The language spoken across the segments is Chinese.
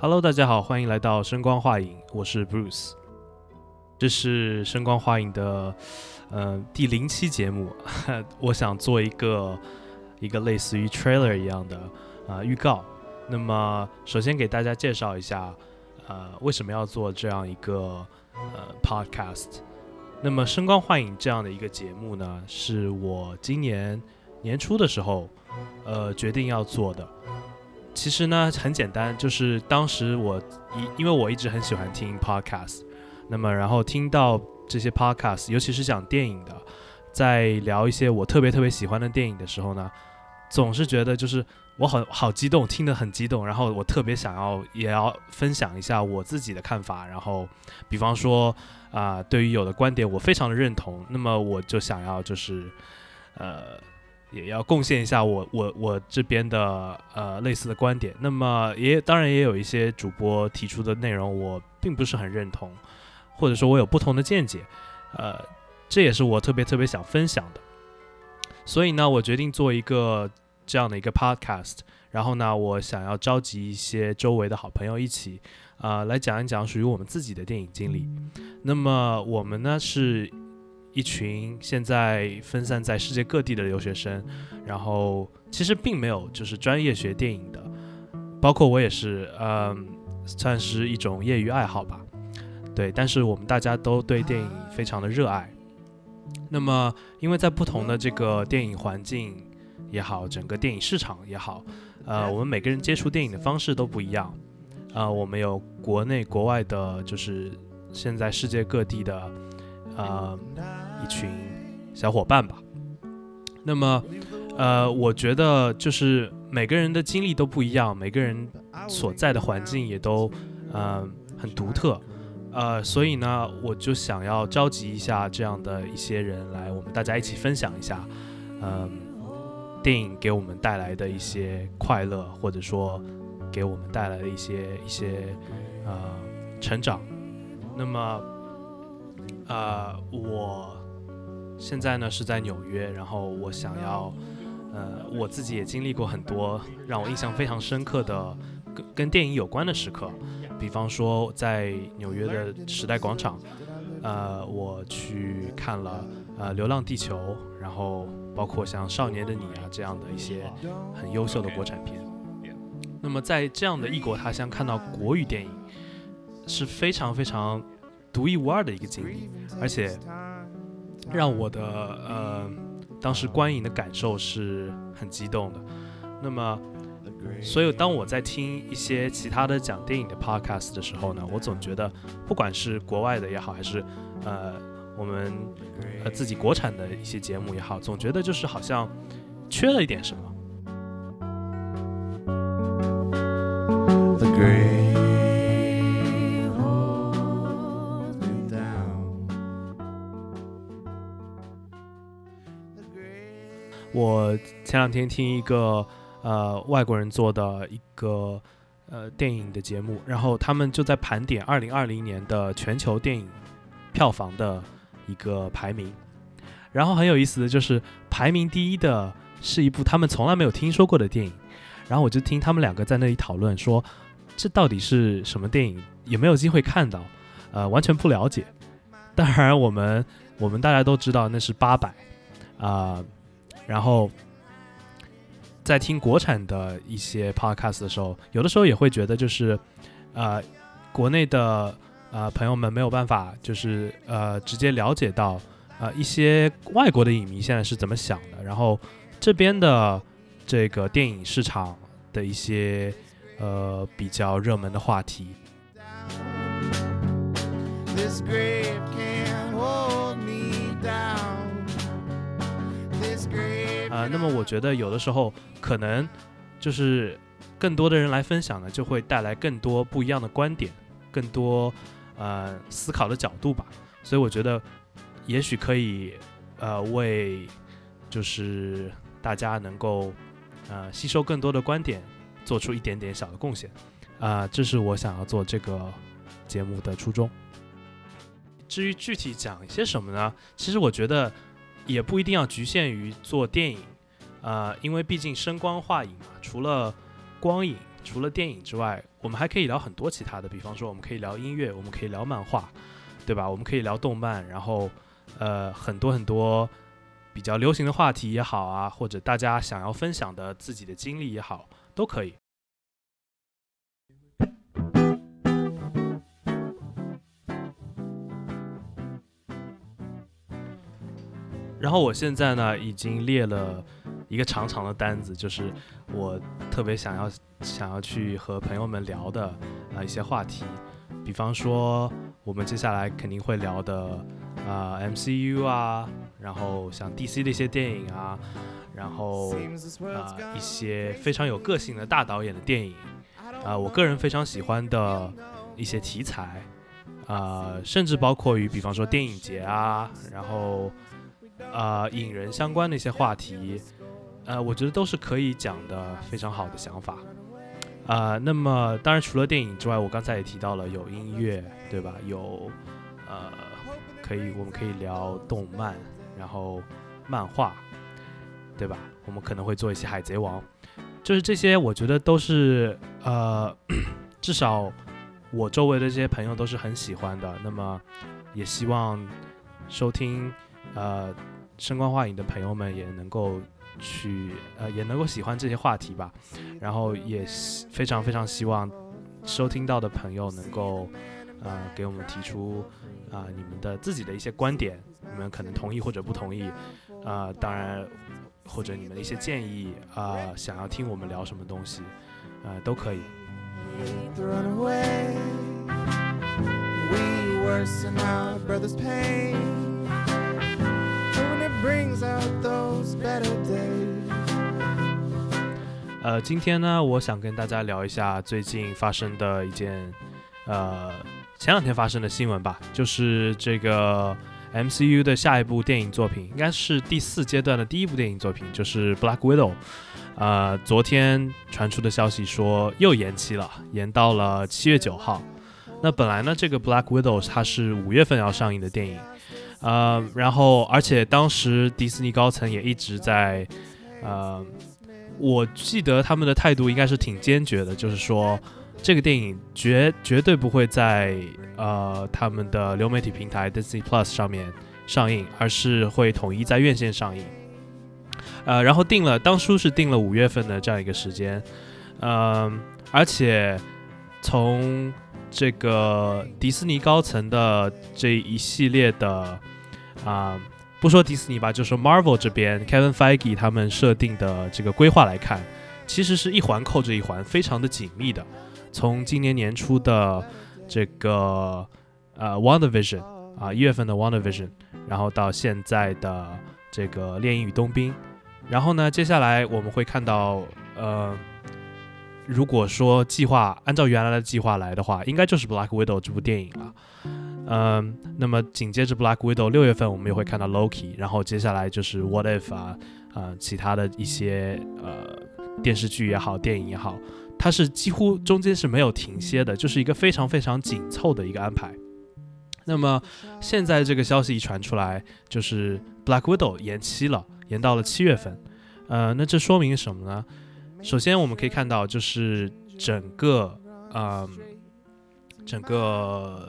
Hello，大家好，欢迎来到声光画影，我是 Bruce。这是声光画影的呃第零期节目，我想做一个一个类似于 trailer 一样的啊预告。那么首先给大家介绍一下，呃为什么要做这样一个呃 podcast。那么声光画影这样的一个节目呢，是我今年年初的时候呃决定要做的。其实呢，很简单，就是当时我一因为我一直很喜欢听 podcast，那么然后听到这些 podcast，尤其是讲电影的，在聊一些我特别特别喜欢的电影的时候呢，总是觉得就是我很好激动，听得很激动，然后我特别想要也要分享一下我自己的看法，然后比方说啊，对于有的观点我非常的认同，那么我就想要就是呃。也要贡献一下我我我这边的呃类似的观点，那么也当然也有一些主播提出的内容我并不是很认同，或者说我有不同的见解，呃，这也是我特别特别想分享的。所以呢，我决定做一个这样的一个 podcast，然后呢，我想要召集一些周围的好朋友一起啊来讲一讲属于我们自己的电影经历。那么我们呢是。一群现在分散在世界各地的留学生，然后其实并没有就是专业学电影的，包括我也是，嗯，算是一种业余爱好吧。对，但是我们大家都对电影非常的热爱。那么，因为在不同的这个电影环境也好，整个电影市场也好，呃，我们每个人接触电影的方式都不一样。呃，我们有国内国外的，就是现在世界各地的，呃。一群小伙伴吧，那么，呃，我觉得就是每个人的经历都不一样，每个人所在的环境也都，嗯，很独特，呃，所以呢，我就想要召集一下这样的一些人来，我们大家一起分享一下，嗯，电影给我们带来的一些快乐，或者说给我们带来的一些一些，呃，成长。那么，呃，我。现在呢是在纽约，然后我想要，呃，我自己也经历过很多让我印象非常深刻的跟跟电影有关的时刻，比方说在纽约的时代广场，呃，我去看了呃《流浪地球》，然后包括像《少年的你》啊这样的一些很优秀的国产片。那么在这样的异国他乡看到国语电影是非常非常独一无二的一个经历，而且。让我的呃当时观影的感受是很激动的。那么，所以当我在听一些其他的讲电影的 podcast 的时候呢，我总觉得，不管是国外的也好，还是呃我们呃自己国产的一些节目也好，总觉得就是好像缺了一点什么。前两天听一个呃外国人做的一个呃电影的节目，然后他们就在盘点二零二零年的全球电影票房的一个排名，然后很有意思的就是排名第一的是一部他们从来没有听说过的电影，然后我就听他们两个在那里讨论说这到底是什么电影，也没有机会看到，呃完全不了解。当然我们我们大家都知道那是八佰啊。然后，在听国产的一些 podcast 的时候，有的时候也会觉得，就是，呃，国内的呃朋友们没有办法，就是呃直接了解到，呃一些外国的影迷现在是怎么想的，然后这边的这个电影市场的一些呃比较热门的话题。呃，那么我觉得有的时候可能就是更多的人来分享呢，就会带来更多不一样的观点，更多呃思考的角度吧。所以我觉得也许可以呃为就是大家能够呃吸收更多的观点，做出一点点小的贡献啊，这是我想要做这个节目的初衷。至于具体讲一些什么呢？其实我觉得。也不一定要局限于做电影，呃，因为毕竟声光画影嘛，除了光影，除了电影之外，我们还可以聊很多其他的，比方说我们可以聊音乐，我们可以聊漫画，对吧？我们可以聊动漫，然后呃很多很多比较流行的话题也好啊，或者大家想要分享的自己的经历也好，都可以。然后我现在呢，已经列了一个长长的单子，就是我特别想要想要去和朋友们聊的啊一些话题，比方说我们接下来肯定会聊的啊 MCU 啊，然后像 DC 的一些电影啊，然后啊一些非常有个性的大导演的电影，啊我个人非常喜欢的一些题材，啊甚至包括于比方说电影节啊，然后。呃，引人相关的一些话题，呃，我觉得都是可以讲的非常好的想法。呃，那么当然除了电影之外，我刚才也提到了有音乐，对吧？有呃，可以我们可以聊动漫，然后漫画，对吧？我们可能会做一些海贼王，就是这些，我觉得都是呃，至少我周围的这些朋友都是很喜欢的。那么也希望收听。呃，声光画影的朋友们也能够去呃，也能够喜欢这些话题吧。然后也非常非常希望收听到的朋友能够呃，给我们提出啊你们的自己的一些观点，你们可能同意或者不同意啊，当然或者你们的一些建议啊，想要听我们聊什么东西呃，都可以。Brings out those better day，今天呢，我想跟大家聊一下最近发生的一件，呃，前两天发生的新闻吧，就是这个 MCU 的下一部电影作品，应该是第四阶段的第一部电影作品，就是《Black Widow》。呃，昨天传出的消息说又延期了，延到了七月九号。那本来呢，这个《Black Widow》它是五月份要上映的电影。呃，然后，而且当时迪士尼高层也一直在，呃，我记得他们的态度应该是挺坚决的，就是说这个电影绝绝对不会在呃他们的流媒体平台 Disney Plus 上面上映，而是会统一在院线上映。呃，然后定了，当初是定了五月份的这样一个时间，嗯，而且从这个迪士尼高层的这一系列的啊，不说迪士尼吧，就说 Marvel 这边 Kevin Feige 他们设定的这个规划来看，其实是一环扣着一环，非常的紧密的。从今年年初的这个呃 Wonder Vision 啊，一月份的 Wonder Vision，然后到现在的这个猎鹰与冬兵，然后呢，接下来我们会看到呃。如果说计划按照原来的计划来的话，应该就是《Black Widow》这部电影了。嗯，那么紧接着《Black Widow》六月份我们也会看到《Loki》，然后接下来就是《What If》啊，呃，其他的一些呃电视剧也好，电影也好，它是几乎中间是没有停歇的，就是一个非常非常紧凑的一个安排。那么现在这个消息一传出来，就是《Black Widow》延期了，延到了七月份。呃，那这说明什么呢？首先，我们可以看到，就是整个，嗯，整个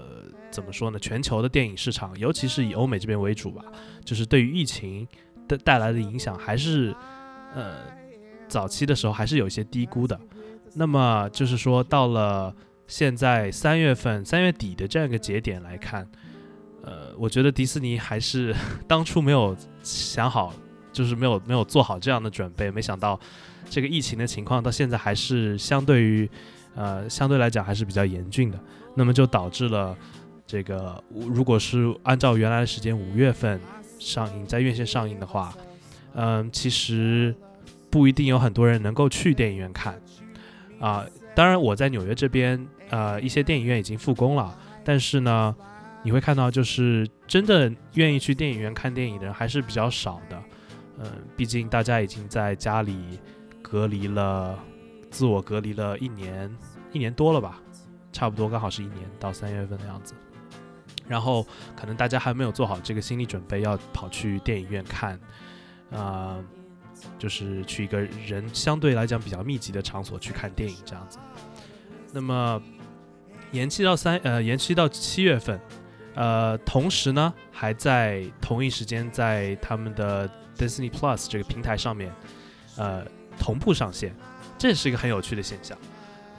怎么说呢？全球的电影市场，尤其是以欧美这边为主吧，就是对于疫情的带来的影响，还是，呃，早期的时候还是有一些低估的。那么，就是说，到了现在三月份、三月底的这样一个节点来看，呃，我觉得迪士尼还是 当初没有想好，就是没有没有做好这样的准备，没想到。这个疫情的情况到现在还是相对于，呃，相对来讲还是比较严峻的。那么就导致了这个，如果是按照原来的时间五月份上映，在院线上映的话，嗯，其实不一定有很多人能够去电影院看。啊，当然我在纽约这边，呃，一些电影院已经复工了，但是呢，你会看到就是真的愿意去电影院看电影的人还是比较少的。嗯，毕竟大家已经在家里。隔离了，自我隔离了一年，一年多了吧，差不多刚好是一年到三月份的样子。然后可能大家还没有做好这个心理准备，要跑去电影院看，啊，就是去一个人相对来讲比较密集的场所去看电影这样子。那么延期到三呃延期到七月份，呃，同时呢还在同一时间在他们的 Disney Plus 这个平台上面，呃，同步上线，这是一个很有趣的现象。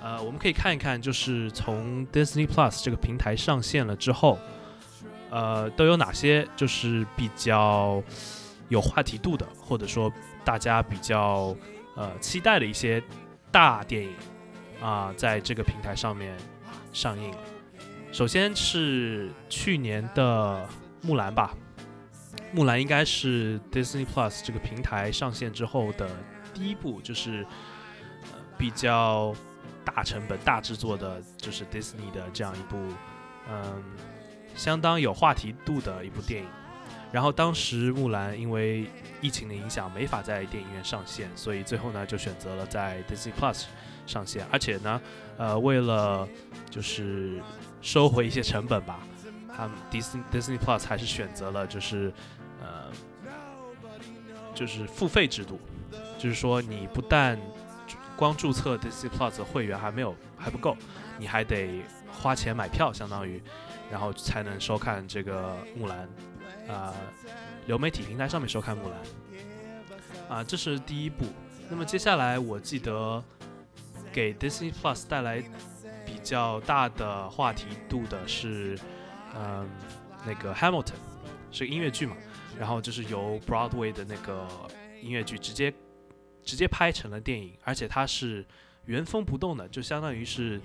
呃，我们可以看一看，就是从 Disney Plus 这个平台上线了之后，呃，都有哪些就是比较有话题度的，或者说大家比较呃期待的一些大电影啊，在这个平台上面上映。首先是去年的木兰吧，木兰应该是 Disney Plus 这个平台上线之后的第一部，就是呃比较。大成本、大制作的，就是 Disney 的这样一部，嗯，相当有话题度的一部电影。然后当时木兰因为疫情的影响，没法在电影院上线，所以最后呢就选择了在 Disney Plus 上线。而且呢，呃，为了就是收回一些成本吧，他们 Disney Disney Plus 还是选择了就是呃，就是付费制度，就是说你不但光注册 Disney Plus 会员还没有还不够，你还得花钱买票，相当于，然后才能收看这个木兰，啊，流媒体平台上面收看木兰，啊，这是第一步。那么接下来我记得给 Disney Plus 带来比较大的话题度的是，嗯，那个 Hamilton 是音乐剧嘛，然后就是由 Broadway 的那个音乐剧直接。直接拍成了电影，而且它是原封不动的，就相当于是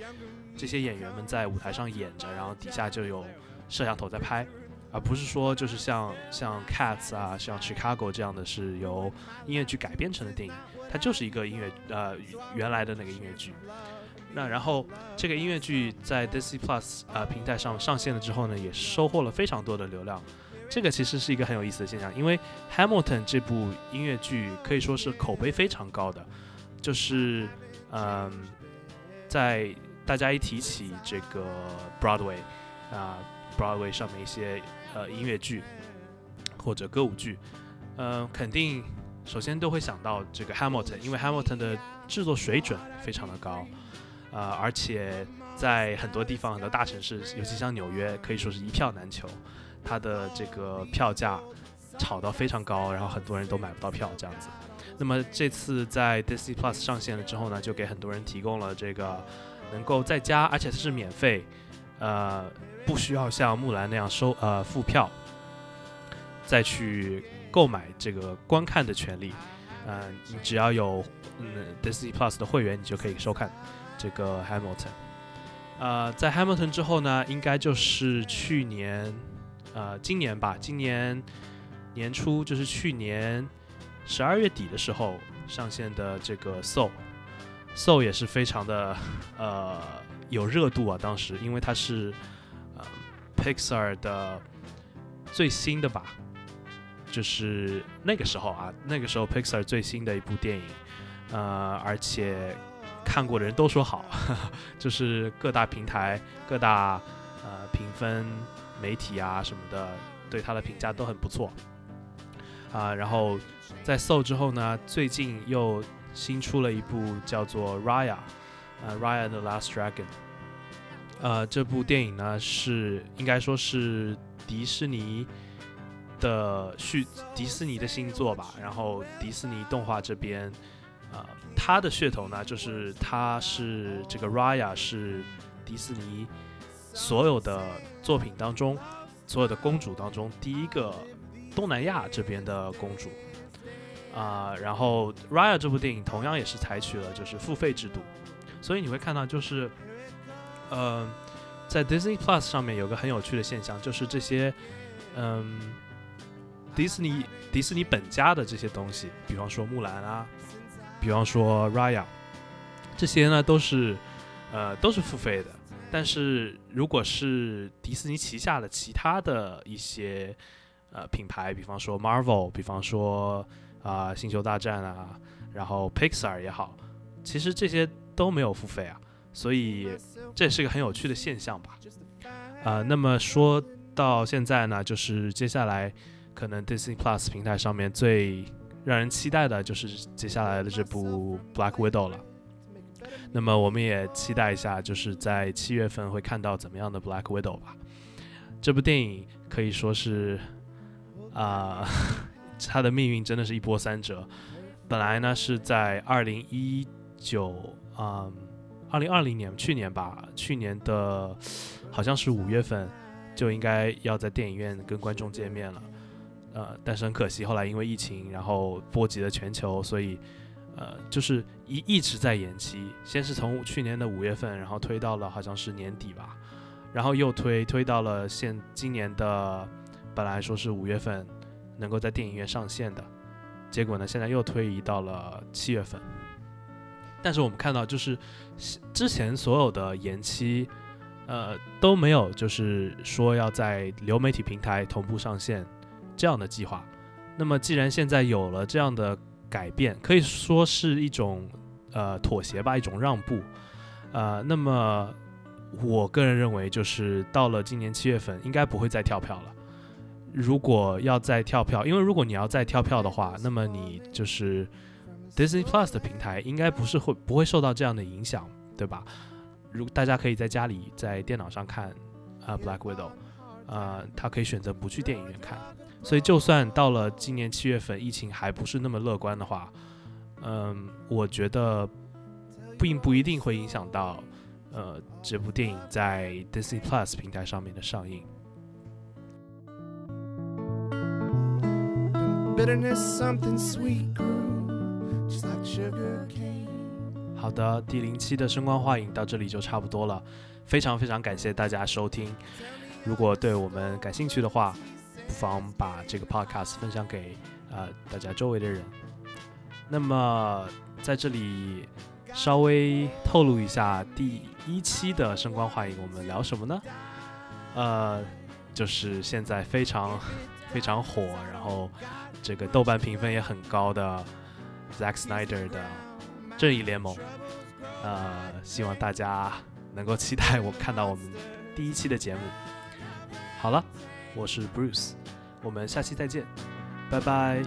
这些演员们在舞台上演着，然后底下就有摄像头在拍，而不是说就是像像 Cats 啊、像 Chicago 这样的是由音乐剧改编成的电影，它就是一个音乐呃原来的那个音乐剧。那然后这个音乐剧在 Disney Plus 啊平台上上线了之后呢，也收获了非常多的流量。这个其实是一个很有意思的现象，因为《Hamilton》这部音乐剧可以说是口碑非常高的，就是嗯，在大家一提起这个 Broadway 啊，Broadway 上面一些呃音乐剧或者歌舞剧，嗯，肯定首先都会想到这个《Hamilton》，因为《Hamilton》的制作水准非常的高，呃，而且在很多地方、很多大城市，尤其像纽约，可以说是一票难求。它的这个票价炒到非常高，然后很多人都买不到票这样子。那么这次在 Disney Plus 上线了之后呢，就给很多人提供了这个能够在家，而且它是免费，呃，不需要像木兰那样收呃付票再去购买这个观看的权利。嗯，你只要有嗯 Disney Plus 的会员，你就可以收看这个 Hamilton。呃，在 Hamilton 之后呢，应该就是去年。呃，今年吧，今年年初就是去年十二月底的时候上线的这个 Soul，Soul 也是非常的 呃有热度啊，当时因为它是呃 Pixar 的最新的吧，就是那个时候啊，那个时候 Pixar 最新的一部电影，呃，而且看过的人都说好，就是各大平台、各大呃评分。媒体啊什么的对他的评价都很不错啊，然后在 So 之后呢，最近又新出了一部叫做 Raya，呃 Raya the Last Dragon，呃这部电影呢是应该说是迪士尼的续迪士尼的新作吧，然后迪士尼动画这边啊它的噱头呢就是它是这个 Raya 是迪士尼。所有的作品当中，所有的公主当中，第一个东南亚这边的公主啊，然后《Raya》这部电影同样也是采取了就是付费制度，所以你会看到就是，呃，在 Disney Plus 上面有个很有趣的现象，就是这些嗯，迪士尼迪士尼本家的这些东西，比方说木兰啊，比方说《Raya》，这些呢都是呃都是付费的。但是，如果是迪士尼旗下的其他的一些呃品牌，比方说 Marvel，比方说啊星球大战啊，然后 Pixar 也好，其实这些都没有付费啊，所以这也是个很有趣的现象吧。啊，那么说到现在呢，就是接下来可能 Disney Plus 平台上面最让人期待的就是接下来的这部《Black Widow》了。那么我们也期待一下，就是在七月份会看到怎么样的《Black Widow》吧。这部电影可以说是，啊，它的命运真的是一波三折。本来呢是在二零一九，嗯，二零二零年，去年吧，去年的好像是五月份就应该要在电影院跟观众见面了。呃，但是很可惜，后来因为疫情，然后波及了全球，所以，呃，就是一一直在延期。先是从去年的五月份，然后推到了好像是年底吧，然后又推推到了现今年的，本来说是五月份能够在电影院上线的，结果呢，现在又推移到了七月份。但是我们看到，就是之前所有的延期，呃，都没有就是说要在流媒体平台同步上线。这样的计划，那么既然现在有了这样的改变，可以说是一种呃妥协吧，一种让步，呃，那么我个人认为，就是到了今年七月份，应该不会再跳票了。如果要再跳票，因为如果你要再跳票的话，那么你就是 Disney Plus 的平台应该不是会不会受到这样的影响，对吧？如大家可以在家里在电脑上看啊 Black Widow，呃，他可以选择不去电影院看。所以，就算到了今年七月份，疫情还不是那么乐观的话，嗯，我觉得并不一定会影响到，呃，这部电影在 Disney Plus 平台上面的上映。好的，第零期的声光画影到这里就差不多了，非常非常感谢大家收听。如果对我们感兴趣的话，不妨把这个 podcast 分享给呃大家周围的人。那么在这里稍微透露一下，第一期的声光幻影我们聊什么呢？呃，就是现在非常 非常火，然后这个豆瓣评分也很高的 Zack Snyder 的《正义联盟》。呃，希望大家能够期待我看到我们第一期的节目。好了。我是 Bruce，我们下期再见，拜拜。